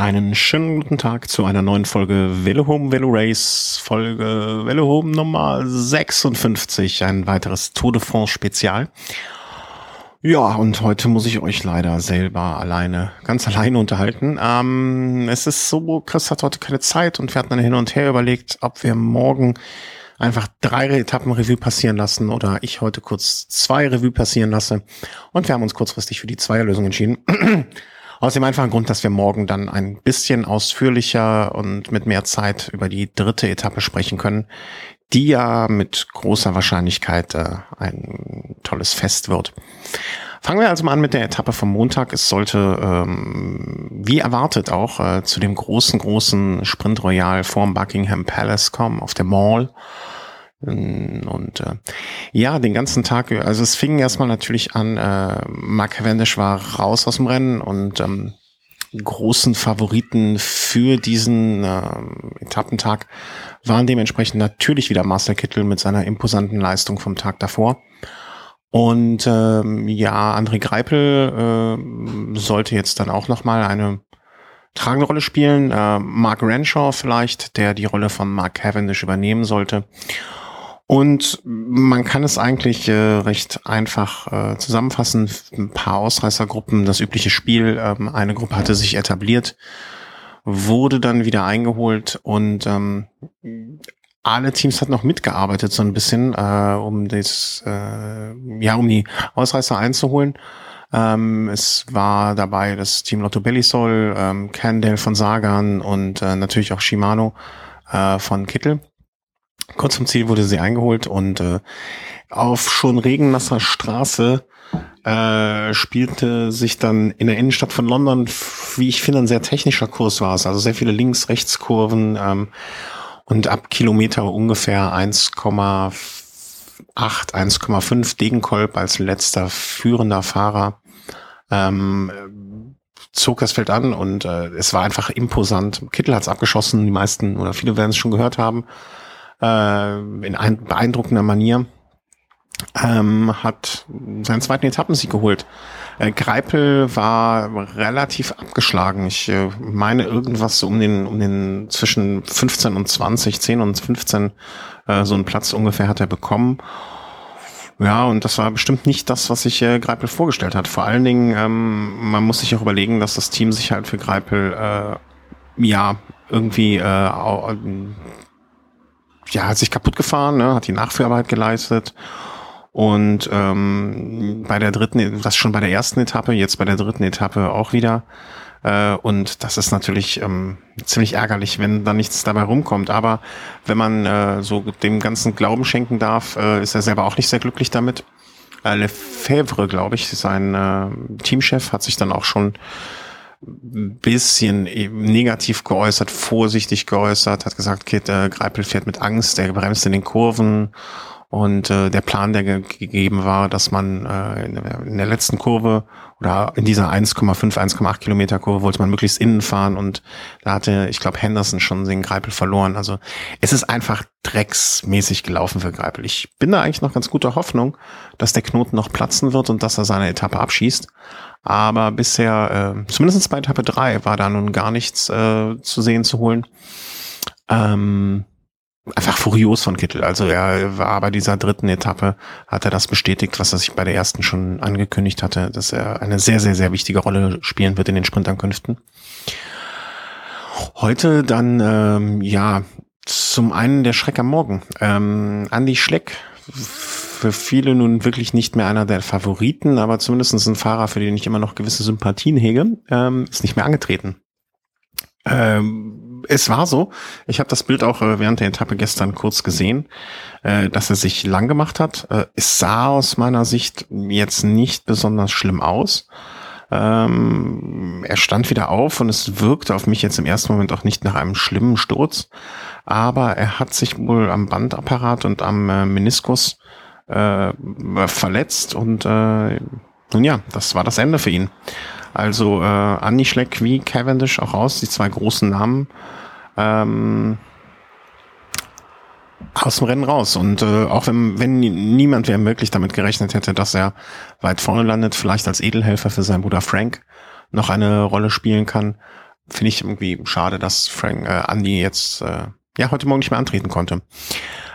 Einen schönen guten Tag zu einer neuen Folge Velo Home Velo Race, Folge Velo Home Nummer 56, ein weiteres Tour de France Spezial. Ja, und heute muss ich euch leider selber alleine, ganz alleine unterhalten. Ähm, es ist so, Chris hat heute keine Zeit und wir hatten dann hin und her überlegt, ob wir morgen einfach drei Etappen Revue passieren lassen oder ich heute kurz zwei Revue passieren lasse. Und wir haben uns kurzfristig für die Zweierlösung entschieden. Aus dem einfachen Grund, dass wir morgen dann ein bisschen ausführlicher und mit mehr Zeit über die dritte Etappe sprechen können, die ja mit großer Wahrscheinlichkeit äh, ein tolles Fest wird. Fangen wir also mal an mit der Etappe vom Montag. Es sollte, ähm, wie erwartet auch, äh, zu dem großen, großen Sprint Royal vorm Buckingham Palace kommen, auf der Mall. Und äh, ja, den ganzen Tag, also es fing erstmal natürlich an, äh, Mark Cavendish war raus aus dem Rennen und ähm, großen Favoriten für diesen äh, Etappentag waren dementsprechend natürlich wieder Marcel Kittel mit seiner imposanten Leistung vom Tag davor. Und ähm, ja, André Greipel äh, sollte jetzt dann auch nochmal eine tragende Rolle spielen. Äh, Mark Renshaw vielleicht, der die Rolle von Mark Cavendish übernehmen sollte. Und man kann es eigentlich äh, recht einfach äh, zusammenfassen. Ein paar Ausreißergruppen, das übliche Spiel. Ähm, eine Gruppe hatte sich etabliert, wurde dann wieder eingeholt und ähm, alle Teams hatten noch mitgearbeitet so ein bisschen, äh, um das, äh, ja, um die Ausreißer einzuholen. Ähm, es war dabei das Team Lotto Bellisol, ähm, Candale von Sagan und äh, natürlich auch Shimano äh, von Kittel. Kurz zum Ziel wurde sie eingeholt und äh, auf schon regennasser Straße äh, spielte sich dann in der Innenstadt von London, wie ich finde, ein sehr technischer Kurs war es. Also sehr viele Links-Rechts-Kurven ähm, und ab Kilometer ungefähr 1,8, 1,5 Degenkolb als letzter führender Fahrer ähm, zog das Feld an und äh, es war einfach imposant. Kittel hat es abgeschossen, die meisten oder viele werden es schon gehört haben äh, in ein, beeindruckender Manier, ähm, hat seinen zweiten Etappensieg geholt. Äh, Greipel war relativ abgeschlagen. Ich äh, meine irgendwas um den, um den zwischen 15 und 20, 10 und 15, äh, so einen Platz ungefähr hat er bekommen. Ja, und das war bestimmt nicht das, was sich äh, Greipel vorgestellt hat. Vor allen Dingen, ähm, man muss sich auch überlegen, dass das Team sich halt für Greipel äh, ja irgendwie äh, ja, hat sich kaputt gefahren, ne, hat die Nachführarbeit geleistet. Und ähm, bei der dritten, das schon bei der ersten Etappe, jetzt bei der dritten Etappe auch wieder. Äh, und das ist natürlich ähm, ziemlich ärgerlich, wenn da nichts dabei rumkommt. Aber wenn man äh, so dem ganzen Glauben schenken darf, äh, ist er selber auch nicht sehr glücklich damit. Äh, Lefebvre, glaube ich, sein äh, Teamchef, hat sich dann auch schon bisschen negativ geäußert, vorsichtig geäußert, hat gesagt, Kit äh, Greipel fährt mit Angst, der bremst in den Kurven und äh, der Plan, der ge gegeben war, dass man äh, in, der, in der letzten Kurve oder in dieser 1,5, 1,8 Kilometer Kurve wollte man möglichst innen fahren und da hatte, ich glaube, Henderson schon den Greipel verloren. Also es ist einfach drecksmäßig gelaufen für Greipel. Ich bin da eigentlich noch ganz guter Hoffnung, dass der Knoten noch platzen wird und dass er seine Etappe abschießt. Aber bisher, äh, zumindest bei Etappe 3, war da nun gar nichts äh, zu sehen zu holen. Ähm, einfach furios von Kittel. Also er war bei dieser dritten Etappe, hat er das bestätigt, was er sich bei der ersten schon angekündigt hatte, dass er eine sehr, sehr, sehr wichtige Rolle spielen wird in den Sprintankünften. Heute dann, ähm, ja, zum einen der Schreck am Morgen. Ähm, Andy Schleck für viele nun wirklich nicht mehr einer der Favoriten, aber zumindest ein Fahrer, für den ich immer noch gewisse Sympathien hege, ähm, ist nicht mehr angetreten. Ähm, es war so, ich habe das Bild auch äh, während der Etappe gestern kurz gesehen, äh, dass er sich lang gemacht hat. Äh, es sah aus meiner Sicht jetzt nicht besonders schlimm aus. Ähm, er stand wieder auf und es wirkte auf mich jetzt im ersten Moment auch nicht nach einem schlimmen Sturz. Aber er hat sich wohl am Bandapparat und am äh, Meniskus äh, verletzt und äh, nun ja, das war das Ende für ihn. Also äh, Andy Schleck wie Cavendish auch raus, die zwei großen Namen ähm, aus dem Rennen raus. Und äh, auch wenn, wenn niemand wäre möglich damit gerechnet hätte, dass er weit vorne landet, vielleicht als Edelhelfer für seinen Bruder Frank noch eine Rolle spielen kann, finde ich irgendwie schade, dass Frank äh, Andy jetzt äh, ja heute Morgen nicht mehr antreten konnte.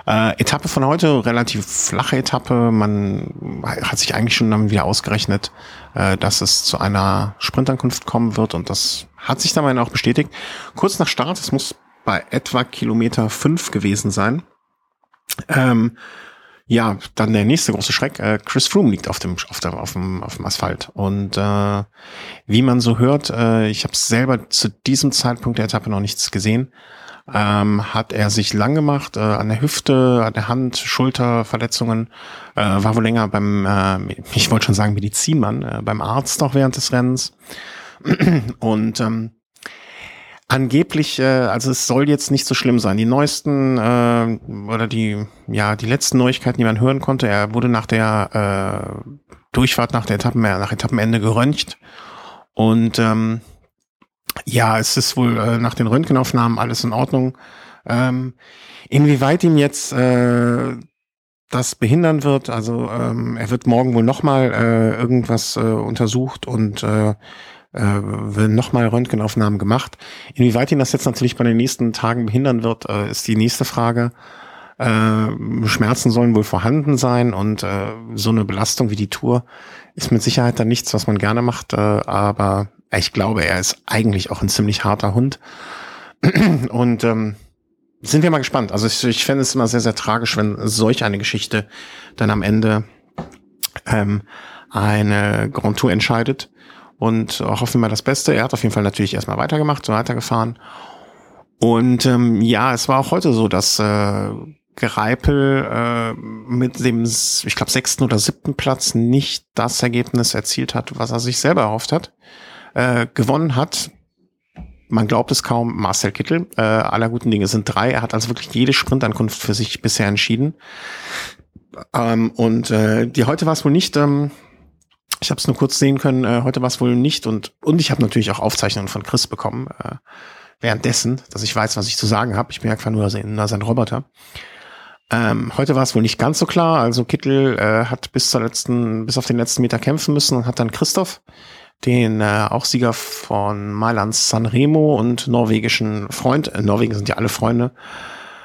Äh, Etappe von heute, relativ flache Etappe. Man hat sich eigentlich schon dann wieder ausgerechnet, äh, dass es zu einer Sprintankunft kommen wird und das hat sich dann auch bestätigt. Kurz nach Start, es muss bei etwa Kilometer fünf gewesen sein. Ähm, ja, dann der nächste große Schreck. Äh, Chris Froome liegt auf dem auf, der, auf, dem, auf dem Asphalt und äh, wie man so hört, äh, ich habe selber zu diesem Zeitpunkt der Etappe noch nichts gesehen ähm, hat er sich lang gemacht, äh, an der Hüfte, an der Hand, Schulterverletzungen, äh, war wohl länger beim, äh, ich wollte schon sagen Medizinmann, äh, beim Arzt auch während des Rennens. Und ähm, angeblich, äh, also es soll jetzt nicht so schlimm sein. Die neuesten äh, oder die, ja, die letzten Neuigkeiten, die man hören konnte, er wurde nach der äh, Durchfahrt, nach der Etappen, nach Etappenende geröntgt und ähm, ja, es ist wohl äh, nach den Röntgenaufnahmen alles in Ordnung. Ähm, inwieweit ihm jetzt äh, das behindern wird, also ähm, er wird morgen wohl nochmal äh, irgendwas äh, untersucht und äh, äh, wird nochmal Röntgenaufnahmen gemacht. Inwieweit ihn das jetzt natürlich bei den nächsten Tagen behindern wird, äh, ist die nächste Frage. Äh, Schmerzen sollen wohl vorhanden sein und äh, so eine Belastung wie die Tour ist mit Sicherheit dann nichts, was man gerne macht, äh, aber ich glaube, er ist eigentlich auch ein ziemlich harter Hund. Und ähm, sind wir mal gespannt. Also ich, ich fände es immer sehr, sehr tragisch, wenn solch eine Geschichte dann am Ende ähm, eine Grand Tour entscheidet. Und hoffen wir das Beste. Er hat auf jeden Fall natürlich erstmal weitergemacht, so weitergefahren. Und ähm, ja, es war auch heute so, dass äh, Greipel äh, mit dem, ich glaube, sechsten oder siebten Platz nicht das Ergebnis erzielt hat, was er sich selber erhofft hat. Äh, gewonnen hat, man glaubt es kaum, Marcel Kittel. Äh, aller guten Dinge sind drei. Er hat also wirklich jede Sprintankunft für sich bisher entschieden. Ähm, und äh, die heute war es wohl nicht. Ähm, ich habe es nur kurz sehen können. Äh, heute war es wohl nicht. Und und ich habe natürlich auch Aufzeichnungen von Chris bekommen äh, währenddessen, dass ich weiß, was ich zu sagen habe. Ich bin ja einfach nur sein, sein Roboter. Ähm, heute war es wohl nicht ganz so klar. Also Kittel äh, hat bis zur letzten, bis auf den letzten Meter kämpfen müssen und hat dann Christoph den äh, auch Sieger von Mailand Sanremo und norwegischen Freund, äh, Norwegen sind ja alle Freunde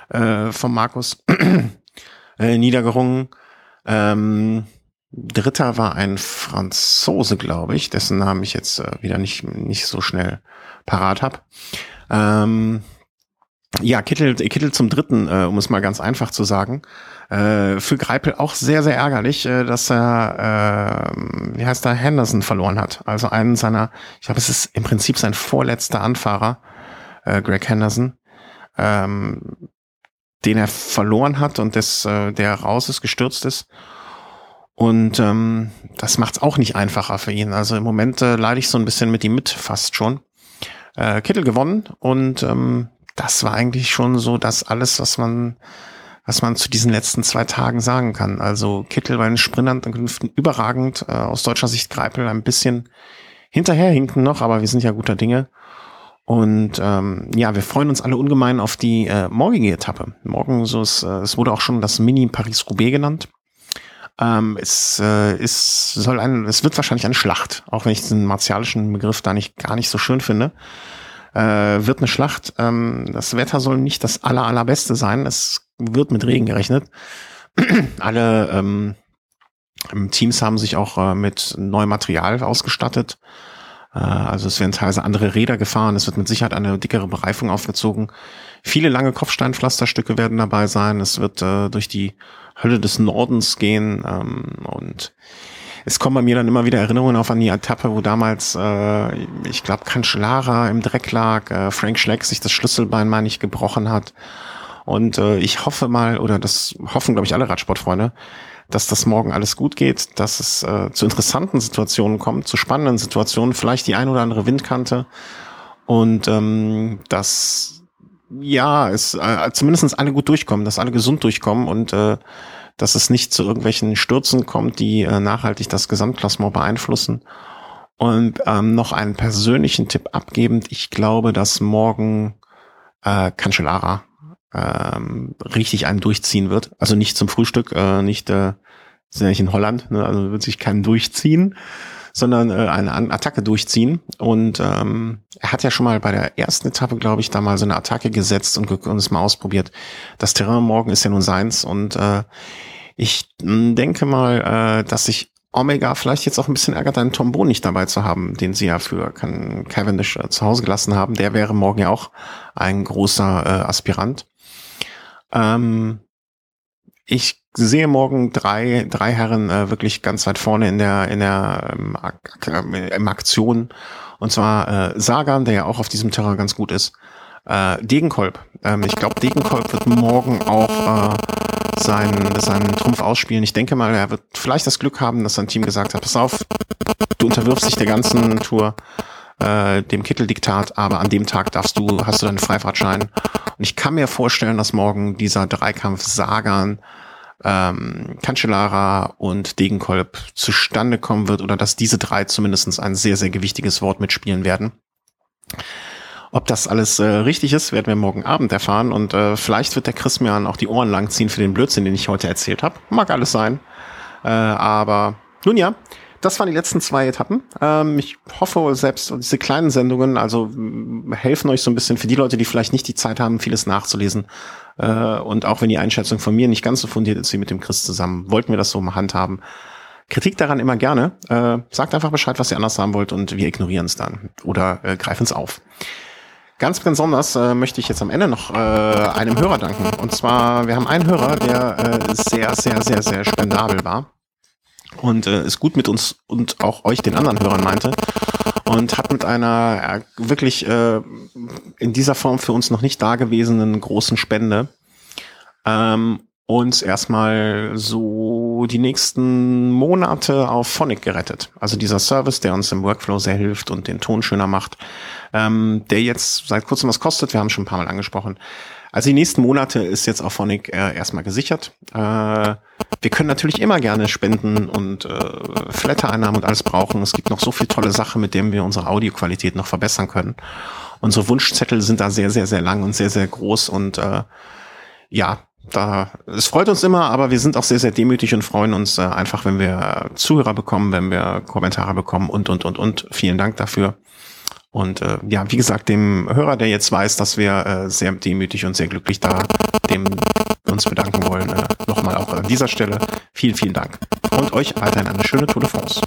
äh, von Markus, äh, niedergerungen. Ähm, Dritter war ein Franzose, glaube ich, dessen Namen ich jetzt äh, wieder nicht, nicht so schnell parat habe. Ähm, ja, Kittel, Kittel zum Dritten, äh, um es mal ganz einfach zu sagen. Äh, für Greipel auch sehr, sehr ärgerlich, äh, dass er, äh, wie heißt er, Henderson verloren hat. Also einen seiner, ich glaube, es ist im Prinzip sein vorletzter Anfahrer, äh, Greg Henderson, ähm, den er verloren hat und des, äh, der raus ist, gestürzt ist. Und ähm, das macht es auch nicht einfacher für ihn. Also im Moment äh, leide ich so ein bisschen mit ihm mit, fast schon. Äh, Kittel gewonnen und ähm, das war eigentlich schon so das alles, was man was man zu diesen letzten zwei Tagen sagen kann. Also Kittel bei den Sprintankünften überragend, äh, aus deutscher Sicht Greipel ein bisschen hinterherhinken noch, aber wir sind ja guter Dinge. Und ähm, ja, wir freuen uns alle ungemein auf die äh, morgige Etappe. Morgen, so ist, äh, es wurde auch schon das Mini Paris-Roubaix genannt. Ähm, es äh, ist, soll ein, es wird wahrscheinlich eine Schlacht, auch wenn ich diesen martialischen Begriff da nicht gar nicht so schön finde äh, wird eine Schlacht. Ähm, das Wetter soll nicht das aller, allerbeste sein. Es wird mit Regen gerechnet. Alle ähm, Teams haben sich auch äh, mit neuem Material ausgestattet. Äh, also es werden teilweise andere Räder gefahren. Es wird mit Sicherheit eine dickere Bereifung aufgezogen. Viele lange Kopfsteinpflasterstücke werden dabei sein. Es wird äh, durch die Hölle des Nordens gehen ähm, und es kommen bei mir dann immer wieder Erinnerungen auf an die Etappe, wo damals, äh, ich glaube, Cancellara im Dreck lag, äh, Frank Schleck sich das Schlüsselbein mal nicht gebrochen hat. Und äh, ich hoffe mal, oder das hoffen, glaube ich, alle Radsportfreunde, dass das morgen alles gut geht, dass es äh, zu interessanten Situationen kommt, zu spannenden Situationen, vielleicht die ein oder andere Windkante und ähm, dass ja, es äh, zumindest alle gut durchkommen, dass alle gesund durchkommen und äh, dass es nicht zu irgendwelchen Stürzen kommt, die äh, nachhaltig das Gesamtklassement beeinflussen. Und ähm, noch einen persönlichen Tipp abgebend. Ich glaube, dass morgen äh, Cancellara ähm, richtig einen durchziehen wird. Also nicht zum Frühstück, äh, nicht, äh, sind ja nicht in Holland, ne? also wird sich keinen durchziehen, sondern äh, eine Attacke durchziehen. Und ähm, er hat ja schon mal bei der ersten Etappe, glaube ich, da mal so eine Attacke gesetzt und, und es mal ausprobiert. Das Terrain morgen ist ja nun seins und äh, ich denke mal, äh, dass sich Omega vielleicht jetzt auch ein bisschen ärgert, einen Tombo nicht dabei zu haben, den sie ja für Cavendish äh, zu Hause gelassen haben. Der wäre morgen ja auch ein großer äh, Aspirant. Ähm, ich sehe morgen drei, drei Herren äh, wirklich ganz weit vorne in der, in der ähm, Ak Aktion. Und zwar äh, Sagan, der ja auch auf diesem Terrain ganz gut ist. Äh, Degenkolb. Ähm, ich glaube, Degenkolb wird morgen auch äh, seinen, seinen Trumpf ausspielen. Ich denke mal, er wird vielleicht das Glück haben, dass sein Team gesagt hat, pass auf, du unterwirfst dich der ganzen Tour äh, dem Kitteldiktat, aber an dem Tag darfst du, hast du deinen Freifahrtschein. Und ich kann mir vorstellen, dass morgen dieser Dreikampf Sagan, ähm, Cancellara und Degenkolb zustande kommen wird oder dass diese drei zumindestens ein sehr, sehr gewichtiges Wort mitspielen werden. Ob das alles äh, richtig ist, werden wir morgen Abend erfahren und äh, vielleicht wird der Chris mir auch die Ohren langziehen für den Blödsinn, den ich heute erzählt habe. Mag alles sein. Äh, aber nun ja, das waren die letzten zwei Etappen. Ähm, ich hoffe selbst, diese kleinen Sendungen, also helfen euch so ein bisschen für die Leute, die vielleicht nicht die Zeit haben, vieles nachzulesen. Äh, und auch wenn die Einschätzung von mir nicht ganz so fundiert ist wie mit dem Chris zusammen, wollten wir das so mal handhaben. Kritik daran immer gerne. Äh, sagt einfach Bescheid, was ihr anders haben wollt und wir ignorieren es dann oder äh, greifen es auf. Ganz besonders äh, möchte ich jetzt am Ende noch äh, einem Hörer danken. Und zwar, wir haben einen Hörer, der äh, sehr, sehr, sehr, sehr spendabel war und äh, es gut mit uns und auch euch, den anderen Hörern, meinte und hat mit einer äh, wirklich äh, in dieser Form für uns noch nicht dagewesenen großen Spende ähm, uns erstmal so die nächsten Monate auf Phonic gerettet. Also dieser Service, der uns im Workflow sehr hilft und den Ton schöner macht, ähm, der jetzt seit kurzem was kostet. Wir haben schon ein paar Mal angesprochen. Also die nächsten Monate ist jetzt auf Phonic äh, erstmal gesichert. Äh, wir können natürlich immer gerne spenden und äh, Flatter-Einnahmen und alles brauchen. Es gibt noch so viel tolle Sachen, mit denen wir unsere Audioqualität noch verbessern können. Unsere Wunschzettel sind da sehr, sehr, sehr lang und sehr, sehr groß und äh, ja, da, es freut uns immer, aber wir sind auch sehr, sehr demütig und freuen uns äh, einfach, wenn wir Zuhörer bekommen, wenn wir Kommentare bekommen und, und, und, und. Vielen Dank dafür. Und äh, ja, wie gesagt, dem Hörer, der jetzt weiß, dass wir äh, sehr demütig und sehr glücklich da dem uns bedanken wollen, äh, nochmal auch an dieser Stelle vielen, vielen Dank. Und euch weiterhin eine schöne Tour de France.